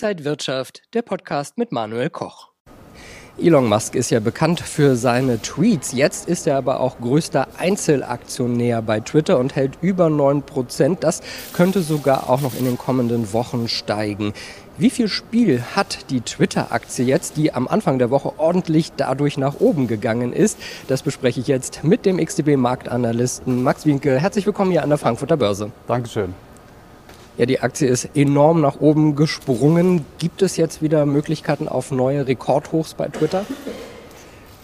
Inside Wirtschaft, der Podcast mit Manuel Koch. Elon Musk ist ja bekannt für seine Tweets. Jetzt ist er aber auch größter Einzelaktionär bei Twitter und hält über 9 Prozent. Das könnte sogar auch noch in den kommenden Wochen steigen. Wie viel Spiel hat die Twitter-Aktie jetzt, die am Anfang der Woche ordentlich dadurch nach oben gegangen ist? Das bespreche ich jetzt mit dem XTB-Marktanalysten Max Winke. Herzlich willkommen hier an der Frankfurter Börse. Dankeschön. Ja, die Aktie ist enorm nach oben gesprungen. Gibt es jetzt wieder Möglichkeiten auf neue Rekordhochs bei Twitter?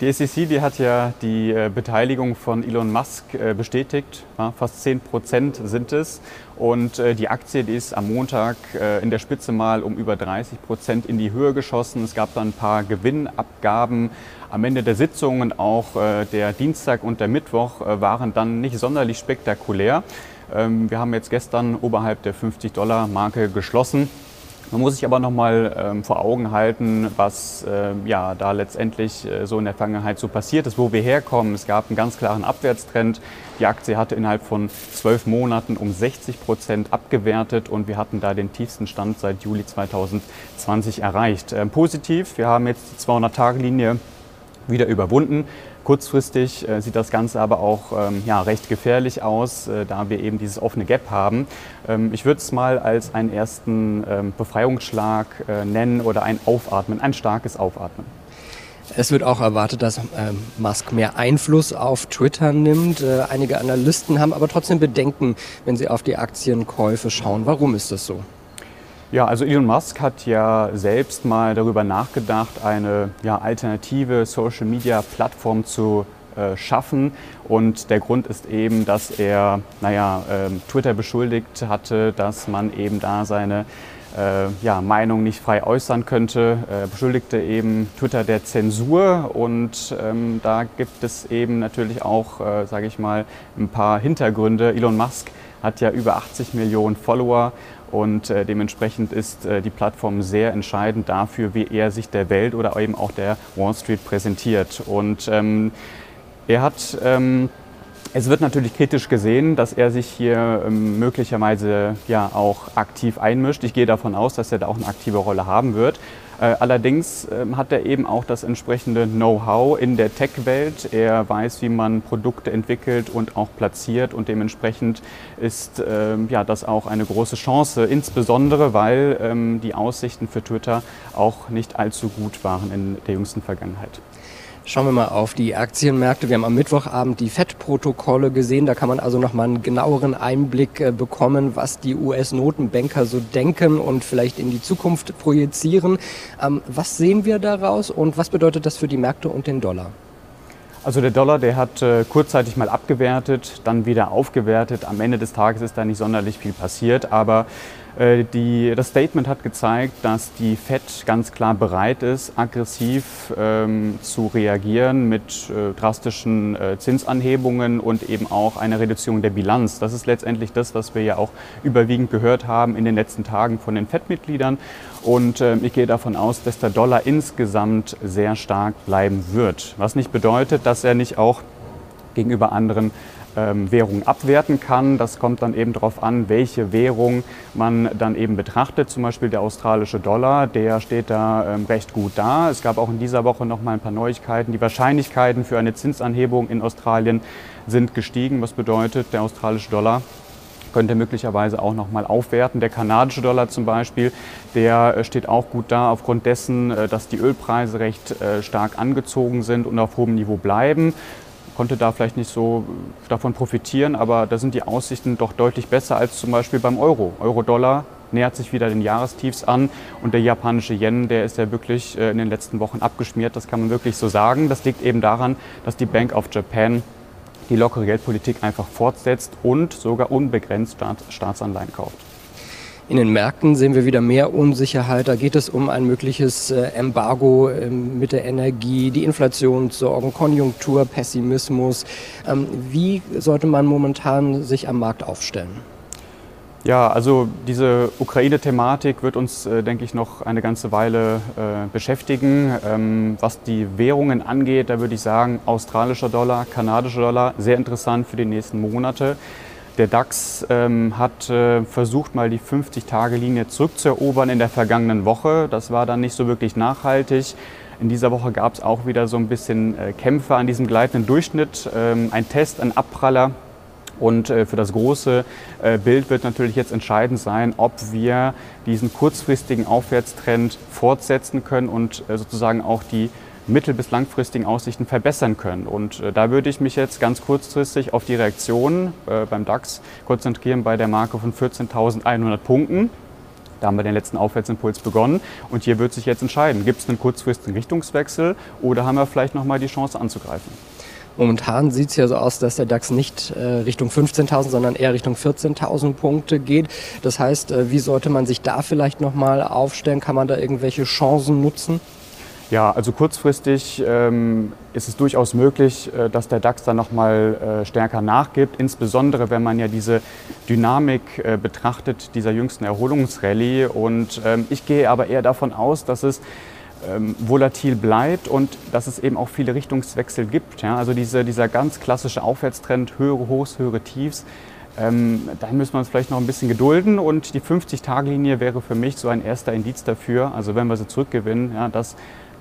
Die SEC, die hat ja die äh, Beteiligung von Elon Musk äh, bestätigt. fast 10 Prozent sind es. Und äh, die Aktie, die ist am Montag in der Spitze mal um über 30 Prozent in die Höhe geschossen. Es gab dann ein paar Gewinnabgaben am Ende der Sitzung und auch der Dienstag und der Mittwoch waren dann nicht sonderlich spektakulär. Ähm, wir haben jetzt gestern oberhalb der 50-Dollar-Marke geschlossen. Man muss sich aber noch mal ähm, vor Augen halten, was äh, ja, da letztendlich äh, so in der Vergangenheit so passiert ist, wo wir herkommen. Es gab einen ganz klaren Abwärtstrend. Die Aktie hatte innerhalb von zwölf Monaten um 60 Prozent abgewertet und wir hatten da den tiefsten Stand seit Juli 2020 erreicht. Ähm, positiv, wir haben jetzt die 200-Tage-Linie wieder überwunden. Kurzfristig äh, sieht das Ganze aber auch ähm, ja, recht gefährlich aus, äh, da wir eben dieses offene Gap haben. Ähm, ich würde es mal als einen ersten ähm, Befreiungsschlag äh, nennen oder ein Aufatmen, ein starkes Aufatmen. Es wird auch erwartet, dass ähm, Musk mehr Einfluss auf Twitter nimmt. Äh, einige Analysten haben aber trotzdem Bedenken, wenn sie auf die Aktienkäufe schauen. Warum ist das so? Ja, also Elon Musk hat ja selbst mal darüber nachgedacht, eine ja, alternative Social-Media-Plattform zu äh, schaffen. Und der Grund ist eben, dass er naja, äh, Twitter beschuldigt hatte, dass man eben da seine äh, ja, Meinung nicht frei äußern könnte, Er beschuldigte eben Twitter der Zensur und ähm, da gibt es eben natürlich auch, äh, sage ich mal, ein paar Hintergründe. Elon Musk hat ja über 80 Millionen Follower und äh, dementsprechend ist äh, die Plattform sehr entscheidend dafür, wie er sich der Welt oder eben auch der Wall Street präsentiert. Und ähm, er hat ähm, es wird natürlich kritisch gesehen, dass er sich hier ähm, möglicherweise ja auch aktiv einmischt. Ich gehe davon aus, dass er da auch eine aktive Rolle haben wird. Äh, allerdings ähm, hat er eben auch das entsprechende Know-how in der Tech-Welt. Er weiß, wie man Produkte entwickelt und auch platziert und dementsprechend ist ähm, ja, das auch eine große Chance, insbesondere weil ähm, die Aussichten für Twitter auch nicht allzu gut waren in der jüngsten Vergangenheit. Schauen wir mal auf die Aktienmärkte. Wir haben am Mittwochabend die FED-Protokolle gesehen. Da kann man also noch mal einen genaueren Einblick äh, bekommen, was die US-Notenbanker so denken und vielleicht in die Zukunft projizieren. Ähm, was sehen wir daraus und was bedeutet das für die Märkte und den Dollar? Also der Dollar, der hat äh, kurzzeitig mal abgewertet, dann wieder aufgewertet. Am Ende des Tages ist da nicht sonderlich viel passiert, aber die, das Statement hat gezeigt, dass die Fed ganz klar bereit ist, aggressiv ähm, zu reagieren mit äh, drastischen äh, Zinsanhebungen und eben auch einer Reduzierung der Bilanz. Das ist letztendlich das, was wir ja auch überwiegend gehört haben in den letzten Tagen von den Fed-Mitgliedern. Und äh, ich gehe davon aus, dass der Dollar insgesamt sehr stark bleiben wird. Was nicht bedeutet, dass er nicht auch gegenüber anderen ähm, Währungen abwerten kann. Das kommt dann eben darauf an, welche Währung man dann eben betrachtet. Zum Beispiel der australische Dollar, der steht da ähm, recht gut da. Es gab auch in dieser Woche noch mal ein paar Neuigkeiten. Die Wahrscheinlichkeiten für eine Zinsanhebung in Australien sind gestiegen, was bedeutet, der australische Dollar könnte möglicherweise auch noch mal aufwerten. Der kanadische Dollar zum Beispiel, der äh, steht auch gut da aufgrund dessen, äh, dass die Ölpreise recht äh, stark angezogen sind und auf hohem Niveau bleiben konnte da vielleicht nicht so davon profitieren, aber da sind die Aussichten doch deutlich besser als zum Beispiel beim Euro. Euro-Dollar nähert sich wieder den Jahrestiefs an und der japanische Yen, der ist ja wirklich äh, in den letzten Wochen abgeschmiert, das kann man wirklich so sagen. Das liegt eben daran, dass die Bank of Japan die lockere Geldpolitik einfach fortsetzt und sogar unbegrenzt Staatsanleihen kauft. In den Märkten sehen wir wieder mehr Unsicherheit. Da geht es um ein mögliches äh, Embargo ähm, mit der Energie, die Inflationssorgen, Konjunktur, Pessimismus. Ähm, wie sollte man momentan sich am Markt aufstellen? Ja, also diese Ukraine-Thematik wird uns, äh, denke ich, noch eine ganze Weile äh, beschäftigen. Ähm, was die Währungen angeht, da würde ich sagen, australischer Dollar, kanadischer Dollar, sehr interessant für die nächsten Monate. Der DAX ähm, hat äh, versucht, mal die 50-Tage-Linie zurückzuerobern in der vergangenen Woche. Das war dann nicht so wirklich nachhaltig. In dieser Woche gab es auch wieder so ein bisschen äh, Kämpfe an diesem gleitenden Durchschnitt. Ähm, ein Test, ein Abpraller. Und äh, für das große äh, Bild wird natürlich jetzt entscheidend sein, ob wir diesen kurzfristigen Aufwärtstrend fortsetzen können und äh, sozusagen auch die mittel- bis langfristigen Aussichten verbessern können. Und äh, da würde ich mich jetzt ganz kurzfristig auf die Reaktion äh, beim DAX konzentrieren bei der Marke von 14.100 Punkten. Da haben wir den letzten Aufwärtsimpuls begonnen und hier wird sich jetzt entscheiden, gibt es einen kurzfristigen Richtungswechsel oder haben wir vielleicht nochmal die Chance anzugreifen. Momentan sieht es ja so aus, dass der DAX nicht äh, Richtung 15.000, sondern eher Richtung 14.000 Punkte geht. Das heißt, äh, wie sollte man sich da vielleicht nochmal aufstellen? Kann man da irgendwelche Chancen nutzen? Ja, also kurzfristig ähm, ist es durchaus möglich, äh, dass der DAX dann nochmal äh, stärker nachgibt, insbesondere wenn man ja diese Dynamik äh, betrachtet dieser jüngsten Erholungsrallye. Und ähm, ich gehe aber eher davon aus, dass es ähm, volatil bleibt und dass es eben auch viele Richtungswechsel gibt. Ja? Also diese, dieser ganz klassische Aufwärtstrend, höhere Hochs, höhere Tiefs, ähm, da müssen wir uns vielleicht noch ein bisschen gedulden und die 50-Tage-Linie wäre für mich so ein erster Indiz dafür, also wenn wir sie zurückgewinnen, ja, dass,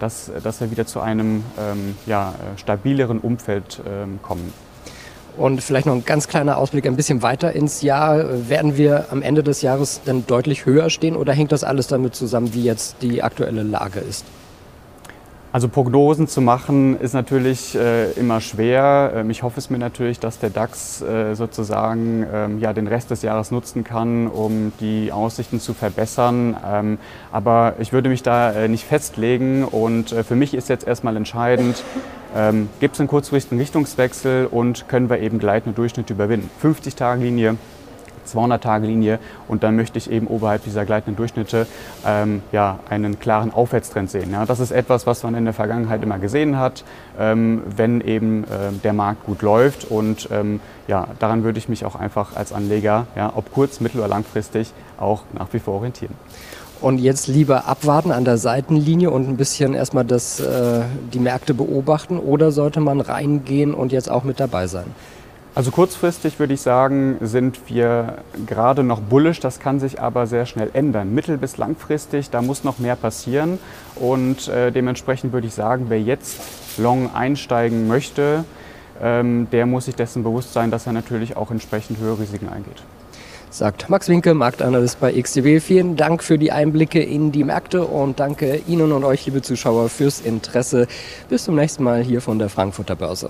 dass, dass wir wieder zu einem ähm, ja, stabileren Umfeld ähm, kommen. Und vielleicht noch ein ganz kleiner Ausblick ein bisschen weiter ins Jahr. Werden wir am Ende des Jahres dann deutlich höher stehen oder hängt das alles damit zusammen, wie jetzt die aktuelle Lage ist? Also Prognosen zu machen ist natürlich äh, immer schwer. Ähm, ich hoffe es mir natürlich, dass der DAX äh, sozusagen ähm, ja, den Rest des Jahres nutzen kann, um die Aussichten zu verbessern. Ähm, aber ich würde mich da äh, nicht festlegen und äh, für mich ist jetzt erstmal entscheidend, ähm, gibt es einen kurzfristigen Richtungswechsel und können wir eben gleitende Durchschnitte überwinden. 50-Tage-Linie 200-Tage-Linie und dann möchte ich eben oberhalb dieser gleitenden Durchschnitte ähm, ja, einen klaren Aufwärtstrend sehen. Ja, das ist etwas, was man in der Vergangenheit immer gesehen hat, ähm, wenn eben äh, der Markt gut läuft und ähm, ja, daran würde ich mich auch einfach als Anleger, ja, ob kurz-, mittel- oder langfristig, auch nach wie vor orientieren. Und jetzt lieber abwarten an der Seitenlinie und ein bisschen erstmal das, äh, die Märkte beobachten oder sollte man reingehen und jetzt auch mit dabei sein? Also kurzfristig würde ich sagen, sind wir gerade noch bullisch, das kann sich aber sehr schnell ändern. Mittel- bis langfristig, da muss noch mehr passieren und äh, dementsprechend würde ich sagen, wer jetzt long einsteigen möchte, ähm, der muss sich dessen bewusst sein, dass er natürlich auch entsprechend höhere Risiken eingeht. Sagt Max Winke, Marktanalyst bei XTB. Vielen Dank für die Einblicke in die Märkte und danke Ihnen und euch, liebe Zuschauer, fürs Interesse. Bis zum nächsten Mal hier von der Frankfurter Börse.